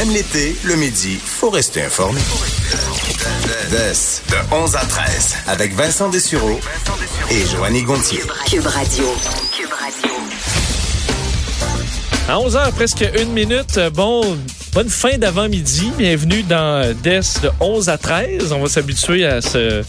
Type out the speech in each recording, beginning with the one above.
Même l'été, le midi, faut rester informé. de 11 à 13, avec Vincent Dessureau et Joanny Gontier. Cube Radio. À 11h, presque une minute. Bon, bonne fin d'avant-midi. Bienvenue dans DES de 11 à 13. On va s'habituer à ce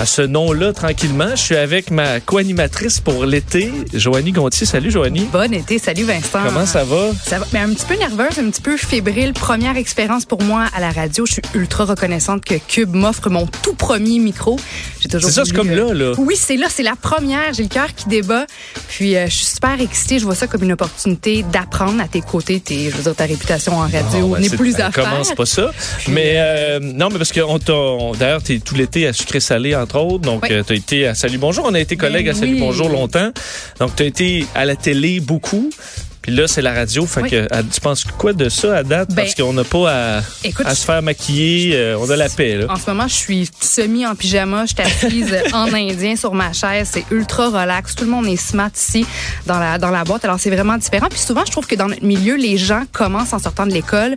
à ce nom-là tranquillement. Je suis avec ma co-animatrice pour l'été, Joanie Gontier. Salut Joanie. Bon été, salut Vincent. Comment ça va? Ça va, mais un petit peu nerveuse, un petit peu fébrile. Première expérience pour moi à la radio. Je suis ultra reconnaissante que Cube m'offre mon tout premier micro. J'ai toujours. C'est ça, c'est comme là, là. Oui, c'est là, c'est la première. J'ai le cœur qui débat. Puis euh, je suis super excitée. Je vois ça comme une opportunité d'apprendre à tes côtés. Tes, je veux dire, ta réputation en radio ben, n'est plus à faire. Commence pas ça. mais euh, non, mais parce que d'ailleurs, t'es tout l'été à sucré salé entre autres. Donc, euh, tu as été à Salut Bonjour. On a été collègues ben à Salut Bonjour longtemps. Donc, tu as été à la télé beaucoup. Puis là, c'est la radio. Fait que, tu penses quoi de ça à date? Parce ben, qu'on n'a pas à, se faire maquiller. Euh, on a la paix. Là. En ce moment, je suis semi en pyjama. Je suis assise en indien sur ma chaise. C'est ultra relax. Tout le monde est smart ici dans la, dans la boîte. Alors, c'est vraiment différent. Puis souvent, je trouve que dans notre milieu, les gens commencent en sortant de l'école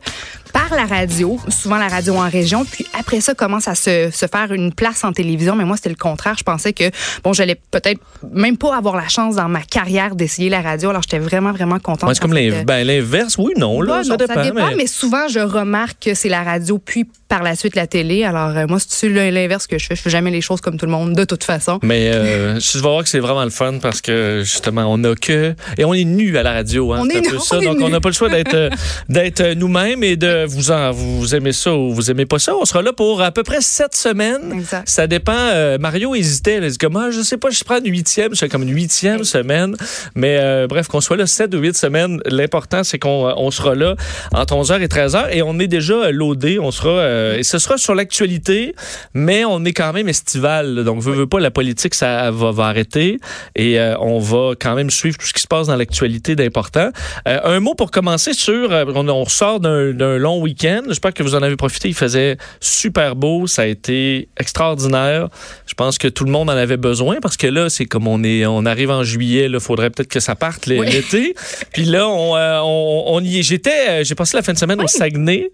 par la radio, souvent la radio en région, puis après ça commence à se, se faire une place en télévision. Mais moi, c'était le contraire. Je pensais que, bon, j'allais peut-être même pas avoir la chance dans ma carrière d'essayer la radio. Alors, j'étais vraiment, vraiment contente. C'est comme ben, l'inverse, oui, non, là, ça, dépend, mais... souvent, je remarque que c'est la radio, puis par la suite la télé. Alors, euh, moi, c'est l'inverse que je fais. Je fais jamais les choses comme tout le monde, de toute façon. Mais euh, je vais voir que c'est vraiment le fun parce que, justement, on a que... Et on est nus à la radio. Hein, on est, un peu ça. donc, on n'a pas le choix d'être euh, d'être nous-mêmes et de vous en, vous aimez ça ou vous aimez pas ça. On sera là pour à peu près sept semaines. Exact. Ça dépend. Euh, Mario hésitait. Il dit comme, ah, je sais pas, je prends une huitième. C'est comme une huitième semaine. Mais euh, bref, qu'on soit là sept ou huit semaines, l'important, c'est qu'on euh, on sera là entre 11h et 13h et on est déjà loadé. On sera, et ce sera sur l'actualité, mais on est quand même estival. Donc, veut, veut pas, la politique, ça va, va arrêter et on va quand même suivre tout ce qui se passe dans l'actualité d'important. un mot pour commencer sur, on, on sort d'un long week-end J'espère que vous en avez profité. Il faisait super beau. Ça a été extraordinaire. Je pense que tout le monde en avait besoin parce que là, c'est comme on est, on arrive en juillet. Il faudrait peut-être que ça parte l'été. Puis là, euh, on, on, y est. J'étais, euh, j'ai passé la fin de semaine au Saguenay.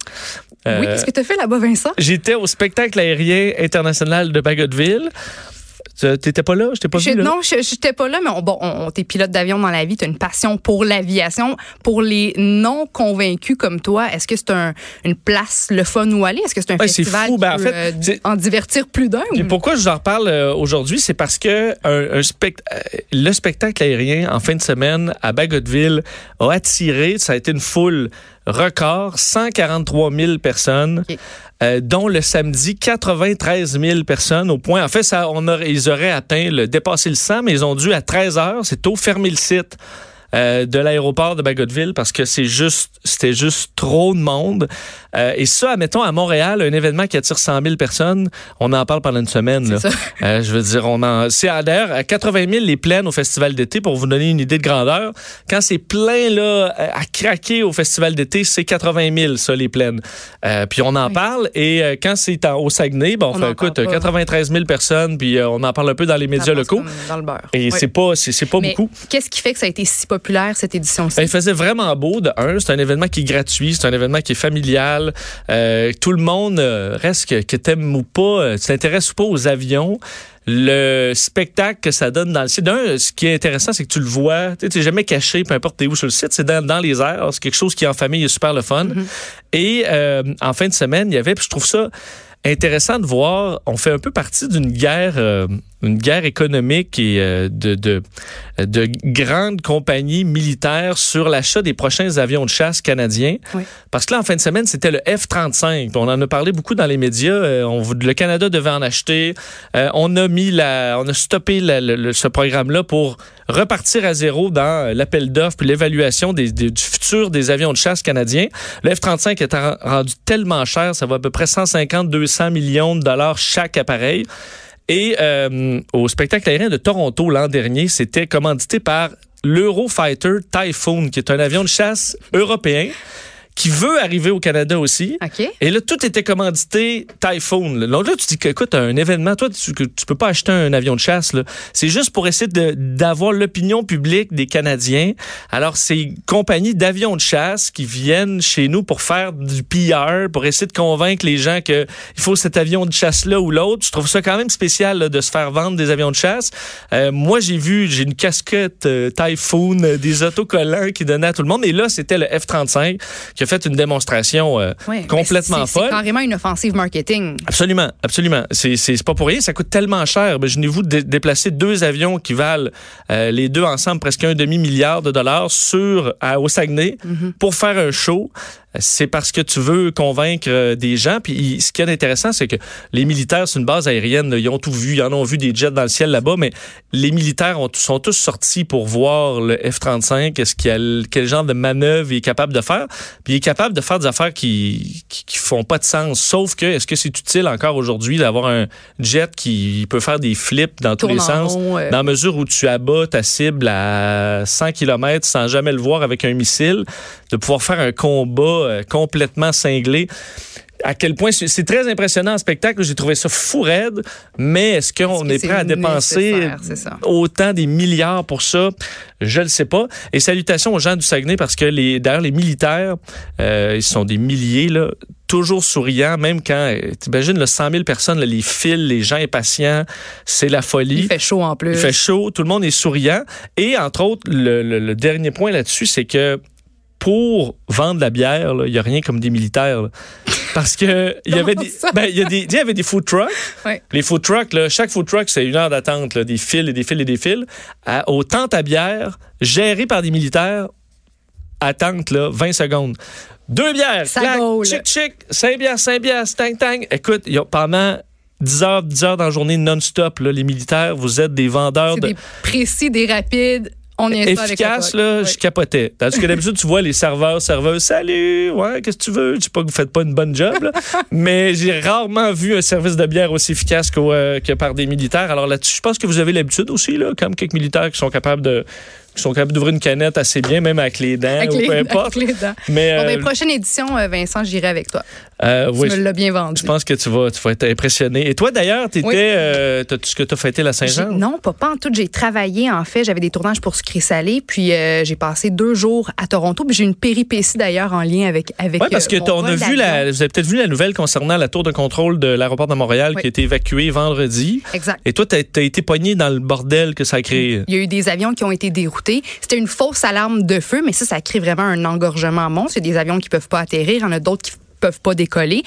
oui, qu'est-ce que tu as fait là-bas, Vincent? J'étais au spectacle aérien international de Bagotville. T'étais pas là? Je pas vu, là? Non, j'étais pas là, mais on, bon, on, t'es pilote d'avion dans la vie, t'as une passion pour l'aviation. Pour les non convaincus comme toi, est-ce que c'est un, une place le fun où aller? Est-ce que c'est un festival fou. Ben, en, fait, euh, en divertir plus d'un? Pourquoi je vous en reparle euh, aujourd'hui? C'est parce que un, un spect euh, le spectacle aérien en fin de semaine à Bagotville a attiré, ça a été une foule record, 143 000 personnes. Euh, dont le samedi 93 000 personnes au point. En fait, ça, on aurait, ils auraient atteint le dépassé le 100, mais ils ont dû à 13 heures, c'est tôt fermer le site. Euh, de l'aéroport de Bagotville parce que c'est juste, c'était juste trop de monde. Euh, et ça, admettons, à Montréal, un événement qui attire 100 000 personnes, on en parle pendant une semaine. Là. Euh, je veux dire, on en, c'est à d'ailleurs à 80 000 les plaines au festival d'été pour vous donner une idée de grandeur. Quand c'est plein là à craquer au festival d'été, c'est 80 000 ça les plaines. puis on en parle et quand c'est au Saguenay, bon, on fait, écoute, 93 000 personnes, puis on en parle un peu dans les médias locaux. Dans le beurre. Et c'est pas, c'est, pas beaucoup. Qu'est-ce qui fait que ça a été si populaire cette édition-ci? Ben, il faisait vraiment beau. De un, c'est un événement qui est gratuit, c'est un événement qui est familial. Euh, tout le monde euh, reste que, que t'aimes ou pas, euh, tu t'intéresses ou pas aux avions le spectacle que ça donne dans le site. D'un, ce qui est intéressant, c'est que tu le vois, tu sais, jamais caché, peu importe où sur le site, c'est dans, dans, les airs. C'est quelque chose qui, en famille, est super le fun. Mm-hmm. Et en fin de semaine, il y avait, puis je trouve ça intéressant de voir, on fait un peu partie d'une guerre une guerre économique et euh, de, de, de grandes compagnies militaires sur l'achat des prochains avions de chasse canadiens. Oui. Parce que là, en fin de semaine, c'était le F-35. On en a parlé beaucoup dans les médias. Euh, on, le Canada devait en acheter. Euh, on a mis la, on a stoppé la- le- le- ce programme-là pour repartir à zéro dans l'appel d'offres puis l'évaluation des, des- du futur des avions de chasse canadiens. Le F-35 est en- rendu tellement cher, ça va à peu près 150-200 millions de dollars chaque appareil. Et euh, au spectacle aérien de Toronto l'an dernier, c'était commandité par l'Eurofighter Typhoon, qui est un avion de chasse européen qui veut arriver au Canada aussi. OK. Et là, tout était commandité Typhoon. là. Donc là, tu dis que, écoute, un événement, toi, tu, tu peux pas acheter un avion de chasse. là. C'est juste pour essayer d'avoir l'opinion publique des Canadiens. Alors, c'est une compagnie d'avions de chasse qui viennent chez nous pour faire du PR, pour essayer de convaincre les gens que il faut cet avion de chasse-là ou l'autre. Je trouve ça quand même spécial là, de se faire vendre des avions de chasse. Euh, moi, j'ai vu, j'ai une casquette euh, Typhoon, euh, des autocollants qui donnaient à tout le monde. Et là, c'était le F-35 qui a fait une démonstration euh, complètement c'est- C'est folle. carrément une offensive marketing. Absolument, absolument. C'est pas pour rien, ça coûte tellement cher. Imaginez-vous de déplacer deux avions qui valent euh, les deux ensemble presque un demi milliard de dollars sur à, au Saguenay pour faire un show. C'est parce que tu veux convaincre euh, des gens. Puis ce qui est intéressant, c'est que les militaires, c'est une base aérienne. Ils ont tout vu. Ils en ont vu des jets dans le ciel là-bas. Mais les militaires ont, sont tous sortis pour voir le F-35. Est-ce qu'il a quel genre de manœuvre il est capable de faire? Puis il est capable de faire des affaires qui, qui, qui font pas de sens. Sauf que, est-ce que c'est utile encore aujourd'hui d'avoir un jet qui peut faire des flips dans tous les en sens? rond. Dans la mesure où tu abats ta cible à 100 km sans jamais le voir avec un missile, de pouvoir faire un combat euh, complètement cinglé. À quel point c'est très impressionnant en spectacle. J'ai trouvé ça fou raide, mais est-ce qu'on est, prêt à dépenser autant des milliards pour ça? Je le sais pas. Et salutations aux gens du Saguenay parce que les, d'ailleurs, les militaires, euh, ils sont des milliers, là, toujours souriants, même quand, euh, t'imagines, le 100 000 personnes, là, les fils, les gens impatients, c'est la folie. Il fait chaud en plus. Il fait chaud, tout le monde est souriant. Et entre autres, le, le- le dernier point là-dessus, c'est que pour vendre la bière, il n'y a rien comme des militaires. là. Parce que il y avait des, ben, y a des, y avait des food trucks. Ouais. Les food trucks, là, chaque food truck, c'est une heure d'attente, des fils et des fils et des fils. À, aux tentes à bière, gérées par des militaires, attente, là, 20 secondes. Deux bières, Ça clac, gaule. chic, chic, 5 bières, 5 bières, tang, tang. Écoute, pendant 10 heures, 10 heures dans la journée non-stop, les militaires, vous êtes des vendeurs de des précis, des rapides. On est ça avec efficace, là, je capotais. Tandis que d'habitude, tu vois les serveurs, serveuses, salut, ouais, qu'est-ce que tu veux? Je dis pas que vous faites pas une bonne job, là, mais j'ai rarement vu un service de bière aussi efficace qu'au, euh, que par des militaires. Alors là-dessus, je pense que vous avez l'habitude aussi, là, comme quelques militaires qui sont capables de, qui sont capables d'ouvrir une canette assez bien, même avec les dents, Avec ou les, peu avec importe. les dents. Mais, Bon, ben, euh, prochaine édition, euh, Vincent, j'irai avec toi. euh, Tu oui, me l'as bien vendu. je pense que tu vas, tu vas être impressionné. Et toi, d'ailleurs, t'étais, Oui. euh, ce que tu as fêté la Saint-Jean? Non, pas, pas en tout. J'ai travaillé, en fait. J'avais des tournages pour Sucré Salé. Puis euh, j'ai passé deux jours à Toronto. Puis j'ai une péripétie d'ailleurs en lien avec. avec Oui, parce que on a vu la, vous avez peut-être vu la nouvelle concernant la tour de contrôle de l'aéroport de Montréal Oui. qui a été évacuée vendredi. Exact. Et toi, t'as as été pogné dans le bordel que ça a créé. Il y a eu des avions qui ont été déroutés. C'était une fausse alarme de feu, mais ça, ça crée vraiment un engorgement monstre. Il y a des avions qui peuvent pas atterrir. Il y en a d'autres qui peuvent pas décoller.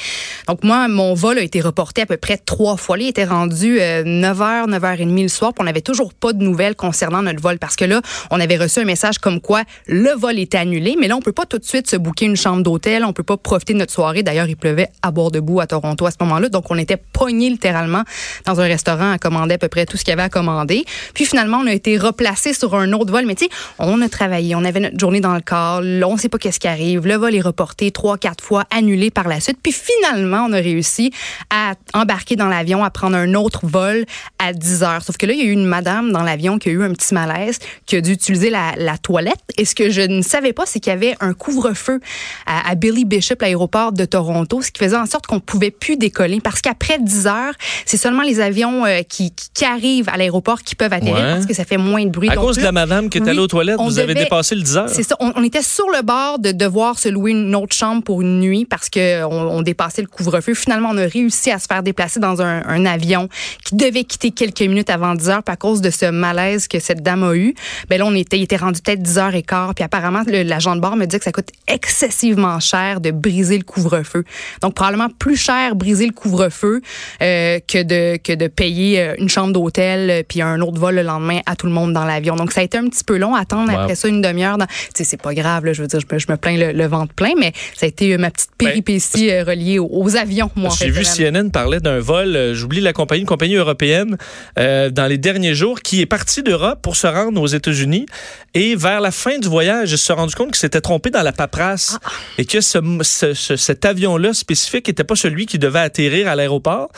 Donc moi, mon vol a été reporté à peu près trois fois. Il était rendu euh, 9h, 9h30 le soir, on n'avait toujours pas de nouvelles concernant notre vol parce que là, on avait reçu un message comme quoi le vol était annulé, mais là, on peut pas tout de suite se booker une chambre d'hôtel, on peut pas profiter de notre soirée. D'ailleurs, il pleuvait à bord debout à Toronto à ce moment-là, donc on était pognés littéralement dans un restaurant à commander à peu près tout ce qu'il y avait à commander. Puis finalement, on a été replacé sur un autre vol, mais tu sais, on a travaillé, on avait notre journée dans le corps, là, on sait pas qu'est-ce qui arrive, le vol est reporté trois, quatre fois, annulé par la suite, puis finalement, on a réussi à embarquer dans l'avion, à prendre un autre vol à 10 heures. Sauf que là, il y a eu une madame dans l'avion qui a eu un petit malaise, qui a dû utiliser la, la toilette. Et ce que je ne savais pas, c'est qu'il y avait un couvre-feu à, à Billy Bishop, l'aéroport de Toronto, ce qui faisait en sorte qu'on pouvait plus décoller parce qu'après 10 heures, c'est seulement les avions euh, qui, arrivent à l'aéroport qui peuvent atterrir Ouais. parce que ça fait moins de bruit. À Donc cause de la madame qui est oui, allée aux toilettes, vous avez dépassé le 10 heures. c'est ça. On, on était sur le bord de devoir se louer une autre chambre pour une nuit parce qu'on on dépassait le couvre-feu. Finalement, on a réussi à se faire déplacer dans un, un avion qui devait quitter quelques minutes avant 10 heures. À cause de ce malaise que cette dame a eu, ben là, on était, il était rendu peut-être 10 heures et quart. Puis apparemment, l'agent de bord me dit que ça coûte excessivement cher de briser le couvre-feu. Donc probablement plus cher briser le couvre-feu euh, que de que de payer euh, une chambre d'hôtel euh, puis un autre vol le lendemain à tout le monde dans l'avion. Donc ça a été un petit peu long à attendre Wow. après ça une demi-heure. dans- Tu sais, c'est pas grave là, je veux dire, je me, je me plains le, le ventre plein, mais ça a été euh, ma petite Ben, péripétie euh, aux, aux avions. J'ai vu. CNN parler d'un vol, euh, j'oublie la compagnie, une compagnie européenne, euh, dans les derniers jours, qui est partie d'Europe pour se rendre aux États-Unis. Et vers la fin du voyage, ils se sont rendu compte qu'ils s'étaient trompés dans la paperasse Ah. et que ce, ce- ce- cet avion-là spécifique n'était pas celui qui devait atterrir à l'aéroport.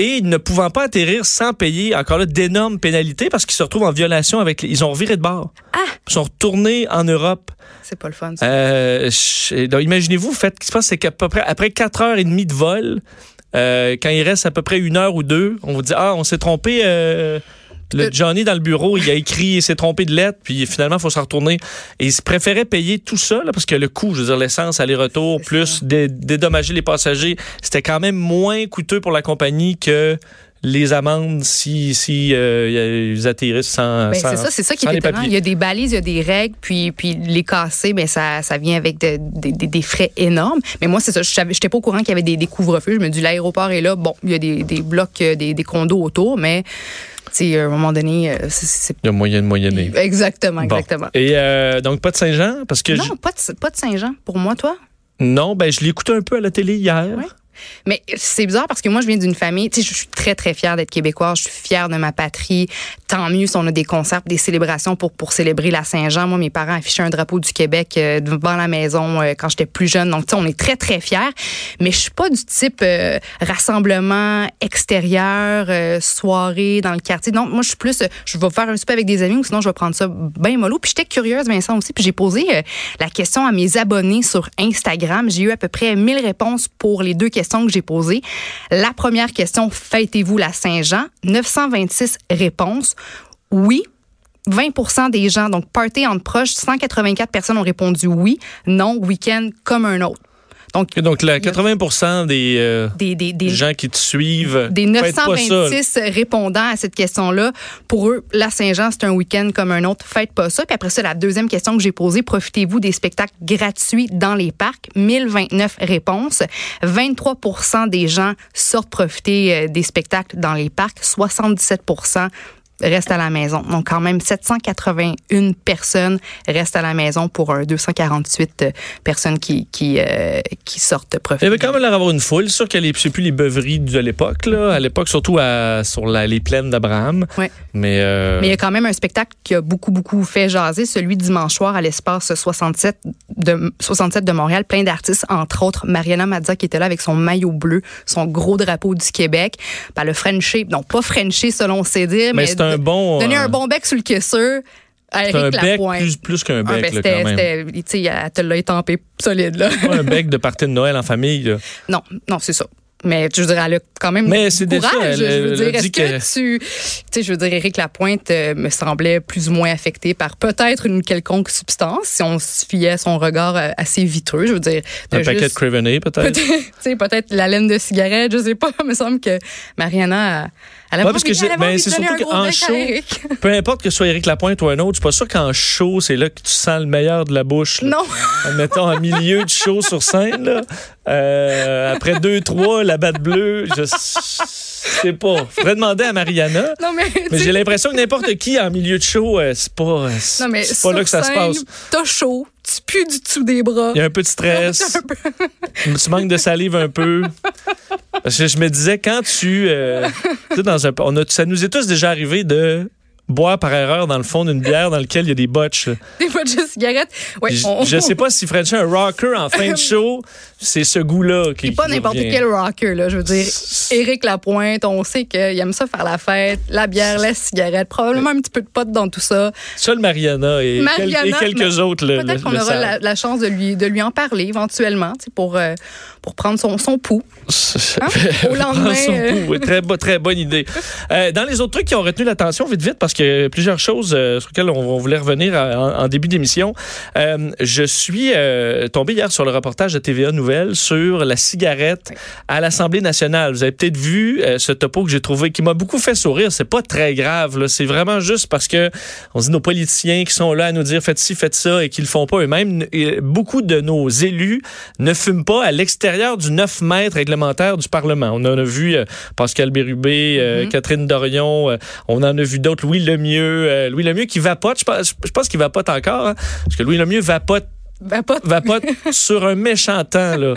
Et ne pouvant pas atterrir sans payer encore là d'énormes pénalités parce qu'ils se retrouvent en violation avec. Ils ont reviré de bord. Ah! Ils sont retournés en Europe. C'est pas le fun. ça. Euh, donc, imaginez-vous, faites, ce qui se passe, c'est qu'à peu près, après 4 heures et demie de vol, euh, quand il reste à peu près une heure ou deux, on vous dit, ah, on s'est trompé, euh, le Euh. Johnny dans le bureau, il a écrit, il s'est trompé de lettre, puis finalement, il faut se retourner. Et il se préférait payer tout ça, là, parce que le coût, je veux dire, l'essence, aller-retour, plus dé- dédommager les passagers, c'était quand même moins coûteux pour la compagnie que les amendes si, si euh, ils atterrissent sans, Ben, sans- c'est ça, c'est ça qui est étonnant. Il y a des balises, il y a des règles, puis puis les casser, ben ça ça vient avec de- de- de- des frais énormes. Mais moi c'est ça, je j'étais pas au courant qu'il y avait des, des couvre-feux. Je me dis l'aéroport est là, bon, il y a des, des blocs, euh, des, des condos autour, mais à un moment donné, euh, c'est- Il y a moyen de moyenner. exactement, Bon. exactement. Et euh, donc, pas de Saint-Jean? Parce que Non, je- pas de, pas de Saint-Jean pour moi, toi? non, ben, je l'ai écouté un peu à la télé hier. Ouais. Mais c'est bizarre parce que moi, je viens d'une famille, tu sais, je suis très, très fière d'être québécoise. Je suis fière de ma patrie. Tant mieux si on a des concerts, des célébrations pour, pour célébrer la Saint-Jean. Moi, mes parents affichaient un drapeau du Québec euh, devant la maison euh, quand j'étais plus jeune. Donc, tu sais, on est très, très fiers. Mais je suis pas du type euh, rassemblement extérieur, soirée dans le quartier. Donc, moi, je suis plus, je vais faire un souper avec des amis ou sinon, je vais prendre ça bien mollo. Puis j'étais curieuse, Vincent, aussi. Puis j'ai posé la question à mes abonnés sur Instagram. J'ai eu à peu près 1000 réponses pour les deux questions que j'ai posées. La première question, fêtez-vous la Saint-Jean? 926 réponses. Oui. 20% des gens, donc party en proche, 184 personnes ont répondu oui, non, week-end comme un autre. Donc, Et donc, là, 80 des, euh, des, des, des, gens qui te suivent. des faites pas ça. 926 répondants à cette question-là, pour eux, la Saint-Jean, c'est un week-end comme un autre. Faites pas ça. Puis après ça, la deuxième question que j'ai posée, profitez-vous des spectacles gratuits dans les parcs? 1029 réponses. 23% des gens sortent profiter euh, des spectacles dans les parcs. 77 restent à la maison. Donc, quand même, 781 personnes restent à la maison pour un 248 euh, personnes qui, qui, euh, qui sortent Il profiter. y avait quand même l'air d'avoir une foule. C'est sûr les- c'est plus les beuveries de l'époque. Là. À l'époque, surtout à, sur la- les plaines d'Abraham. Ouais. Mais, euh, Mais il y a quand même un spectacle qui a beaucoup, beaucoup fait jaser, celui dimanche soir à l'espace 67 de, 67 de Montréal, plein d'artistes, entre autres Mariana Mazza qui était là avec son maillot bleu, son gros drapeau du Québec. Ben, le Frenché, non pas Frenché selon ses dires, mais mais, un bon. donner euh, un bon bec sur le caisseur c'est un bec plus, plus qu'un Ah, bec, ben, là, c'était, quand même. c'était- tu sais, elle te l'a étampé solide, là. Pas un bec de partie de Noël en famille. là. Non, non, c'est ça. Mais je dirais, elle a quand même Mais c'est déjà, courage. elle- je veux dire, est-ce que, que- tu... Tu sais, je veux dire, Éric Lapointe euh, me semblait plus ou moins affecté par peut-être une quelconque substance, si on se fiait à son regard euh, assez vitreux. Je veux dire, Un paquet de Craveney, peut-être. Peut-être, tu sais, peut-être la laine de cigarette, je sais pas. Il me semble que Mariana, elle Ouais, parce que ben, c'est surtout qu'en show. Peu importe que ce soit Éric Lapointe ou un autre, je suis pas sûr qu'en show, c'est là que tu sens le meilleur de la bouche. là. Non. Mettons, en milieu de show sur scène, là, euh, après deux, trois, la batte bleue, je sais pas. Faudrait demander à Mariana. Non, mais, Mais j'ai l'impression que n'importe qui en milieu de show, euh, c'est pas, euh, non, mais pas là que ça se passe. T'as chaud, tu pues du dessous des bras. Il y a un peu de stress. Tu manques de salive un peu. Parce que je me disais, quand tu. euh, dans un, on a, ça nous est tous déjà arrivé de boire par erreur dans le fond d'une bière dans lequel il y a des botches. là. Des fois de cigarette. Ouais, Je, on- je sais pas si French un rocker en fin de show, c'est ce goût-là qui. Puis pas n'importe quel rocker, là. Je veux dire, Éric Lapointe, on sait qu'il aime ça faire la fête, la bière, la cigarette, probablement un petit peu de pote dans tout ça. Seul Mariana et, quel- et quelques autres. le- Peut-être qu'on aura la, la chance de lui, de lui en parler éventuellement, pour, euh, pour prendre son, son pouls. Hein? Au lendemain, son euh. pouls. Oui, très bonne idée. Euh, dans les autres trucs qui ont retenu l'attention, vite, vite, parce que plusieurs choses euh, sur lesquelles on, on voulait revenir à- en, en début d'émission. Euh, je suis euh, tombé hier sur le reportage de TVA Nouvelle sur la cigarette à l'Assemblée nationale. Vous avez peut-être vu ce topo que j'ai trouvé qui m'a beaucoup fait sourire. C'est pas très grave. C'est vraiment juste parce que on dit nos politiciens qui sont là à nous dire faites ci, faites ça et qui le font pas eux-mêmes. Beaucoup de nos élus ne fument pas à l'extérieur du 9 mètres réglementaire du Parlement. On en a vu Pascal Bérubé, euh, Catherine Dorion, on en a vu d'autres, Louis Lemieux, euh, Louis Lemieux qui vapote, je pense, je pense qu'il vapote encore, hein, parce que Louis Lemieux vapote Pas vapote sur un méchant temps là.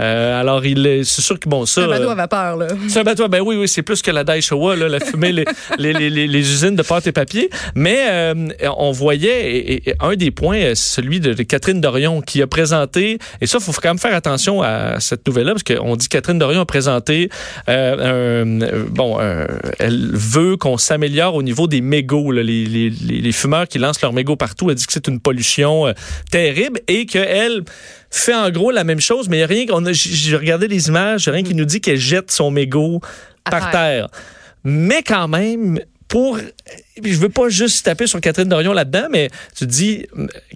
Euh, alors il est- c'est sûr que bon ça un bateau euh, à vapeur, là. c'est un bateau, ben oui, oui, c'est plus que la Daishowa, là, la fumée, les, les, les, usines de pâte et papier. Mais euh, on voyait, et, et un des points, c'est celui de, Catherine Dorion, qui a présenté, et ça, il faut quand même faire attention à cette nouvelle-là, parce qu'on dit que Catherine Dorion a présenté, euh, un- bon, elle veut qu'on s'améliore au niveau des mégots, là, les, les, les, les fumeurs qui lancent leurs mégots partout. Elle dit que c'est une pollution euh, terrible et qu'elle fait en gros la même chose, mais il y a rien. J'ai regardé les images, il y a rien qui nous dit qu'elle jette son mégot par terre. Mais quand même, pour. Je veux pas juste taper sur Catherine Dorion là-dedans, mais tu dis,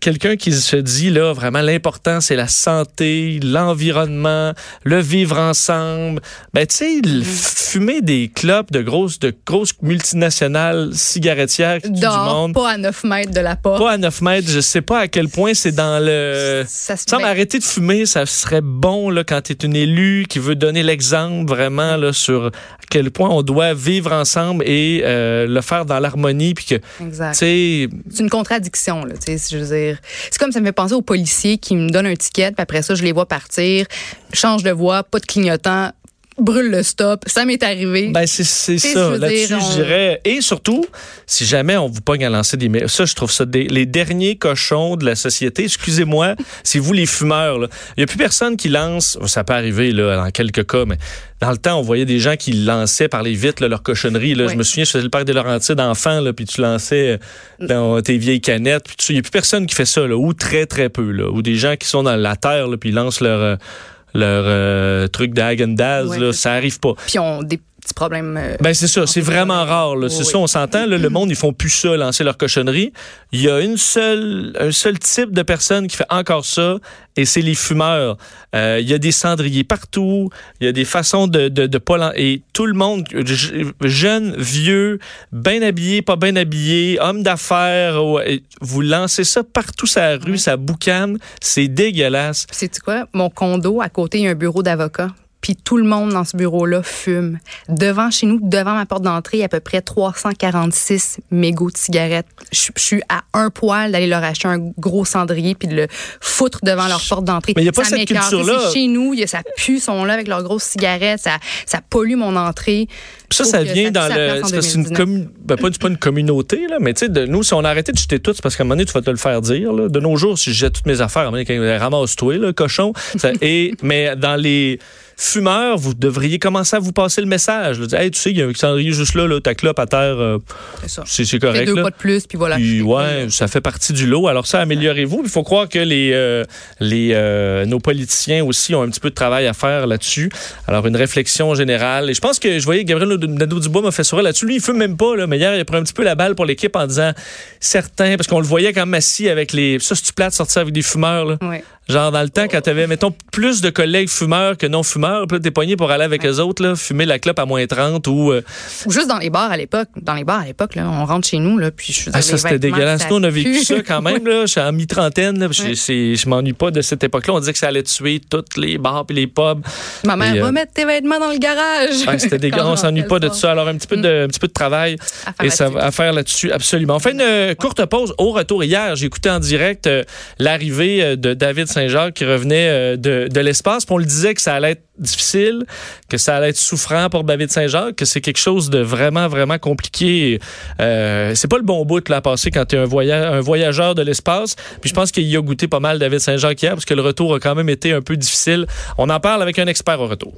quelqu'un qui se dit, là, vraiment, l'important, c'est la santé, l'environnement, le vivre ensemble. Ben, tu sais, le fumer des clopes de grosses, de grosses multinationales cigarettières du monde. pas à 9 mètres de la porte. Pas à 9 mètres, je sais pas à quel point c'est dans le. Ça se semble arrêter de fumer, ça serait bon là, quand tu es une élue qui veut donner l'exemple vraiment là, sur à quel point on doit vivre ensemble et euh, le faire dans l'harmonie. Puis que, Exact. C'est une contradiction, là, tu sais, je veux dire. C'est comme ça me fait penser aux policiers qui me donnent un ticket, puis après ça, je les vois partir, change de voie, pas de clignotant, brûle le stop. Ça m'est arrivé. ben c'est ça. Là-dessus, on- je dirais. Et surtout, si jamais on vous pogne à lancer des. Ça, je trouve ça des, les derniers cochons de la société. Excusez-moi, c'est vous les fumeurs. Il n'y a plus personne qui lance. Ça peut arriver là, dans quelques cas, mais dans le temps, on voyait des gens qui lançaient par les vitres là, leur cochonnerie. Là. Oui. Je me souviens, je faisais le parc des Laurentides enfant, là, puis tu lançais euh, dans tes vieilles canettes. Puis il n'y a plus personne qui fait ça, là, ou très, très peu. Là, ou des gens qui sont dans la terre, là, puis ils lancent leur, euh, leur euh, truc d'Agendaz. Ouais, ça arrive pas. Puis des petits problèmes. euh, Ben c'est ça, c'est vraiment rare. C'est Oui, ça, on s'entend. Le monde, ils font plus ça, lancer leur cochonnerie. Il y a une seule, un seul type de personne qui fait encore ça, et c'est les fumeurs. Euh, Il y a des cendriers partout. Il y a des façons de de, de pas et tout le monde, je- jeune, vieux, bien habillé, pas bien habillé, homme d'affaires, vous lancez ça partout sur la rue, ça boucane, c'est dégueulasse. Sais-tu quoi? Mon condo, à côté, il y a un bureau d'avocat. Puis tout le monde dans ce bureau-là fume. Devant chez nous, devant ma porte d'entrée, il y a à peu près 346 mégots de cigarettes. Je je suis à un poil d'aller leur acheter un gros cendrier puis de le foutre devant leur porte d'entrée. Mais il y a pas Ça cette culture-là. Chez nous, y a, ça pue, sont là avec leurs grosses cigarettes, ça, ça pollue mon entrée. Ça, ça vient dans le. c'est une 2019. commu- ben, pas, une communauté, là, mais tu sais, nous, si on a arrêté de jeter tout, c'est parce qu'à un moment donné, tu vas te le faire dire. Là. De nos jours, si je jette toutes mes affaires, à un moment donné, quand- ramasse-toi, cochon. Ça- et, mais dans les fumeurs, vous devriez commencer à vous passer le message. Là. Dire, Hey, tu sais, il y a un cendrier juste là, là ta clope à terre, euh, C'est c'est c'est Fais correct. deux là. pas de plus, puis voilà. Puis, ouais, ça fait partie du lot. Alors ça, améliorez-vous. Il faut croire que les, euh, les euh, nos politiciens aussi ont un petit peu de travail à faire là-dessus. Alors une réflexion générale. Et je pense que je voyais Gabriel Nadeau-Dubois m'a fait sourire là-dessus. Lui, il fume même pas, là, mais hier, il a pris un petit peu la balle pour l'équipe en disant certains, parce qu'on le voyait quand même assis avec les... Ça, c'est-tu plate de sortir avec des fumeurs, là? Ouais. Genre dans le temps, quand t'avais, mettons, plus de collègues fumeurs que non-fumeurs, puis t'es pogné pour aller avec eux autres, là, fumer la clope à moins 30 ou... euh, Ou juste dans les bars à l'époque. Dans les bars à l'époque, là, on rentre chez nous, là, puis je Ah, ça, c'était dégueulasse. Nous, on a vécu ça quand même. Là. Je suis en mi-trentaine. là, puis Ouais. Je m'ennuie pas de cette époque-là. On disait que ça allait tuer toutes les bars et les pubs. Ma mère Et, euh, va mettre tes vêtements dans le garage. Ouais, c'était dégueulasse. On s'ennuie pas de ça. Alors, un petit peu de, un petit peu de travail À et ça, là-dessus. à faire là-dessus, absolument. On fait une euh, courte pause. Au retour, hier, j'ai écouté en direct euh, l'arrivée de David Saint-Jacques qui revenait euh, de, de l'espace. On le disait que ça allait être difficile, que ça allait être souffrant pour David Saint-Jacques, que c'est quelque chose de vraiment, vraiment compliqué. Euh, c'est pas le bon bout là, à passer quand tu es un voyageur de l'espace. Puis je pense qu'il y a goûté pas mal David Saint-Jacques hier parce que le retour a quand même été un peu difficile. On en parle avec un expert au retour.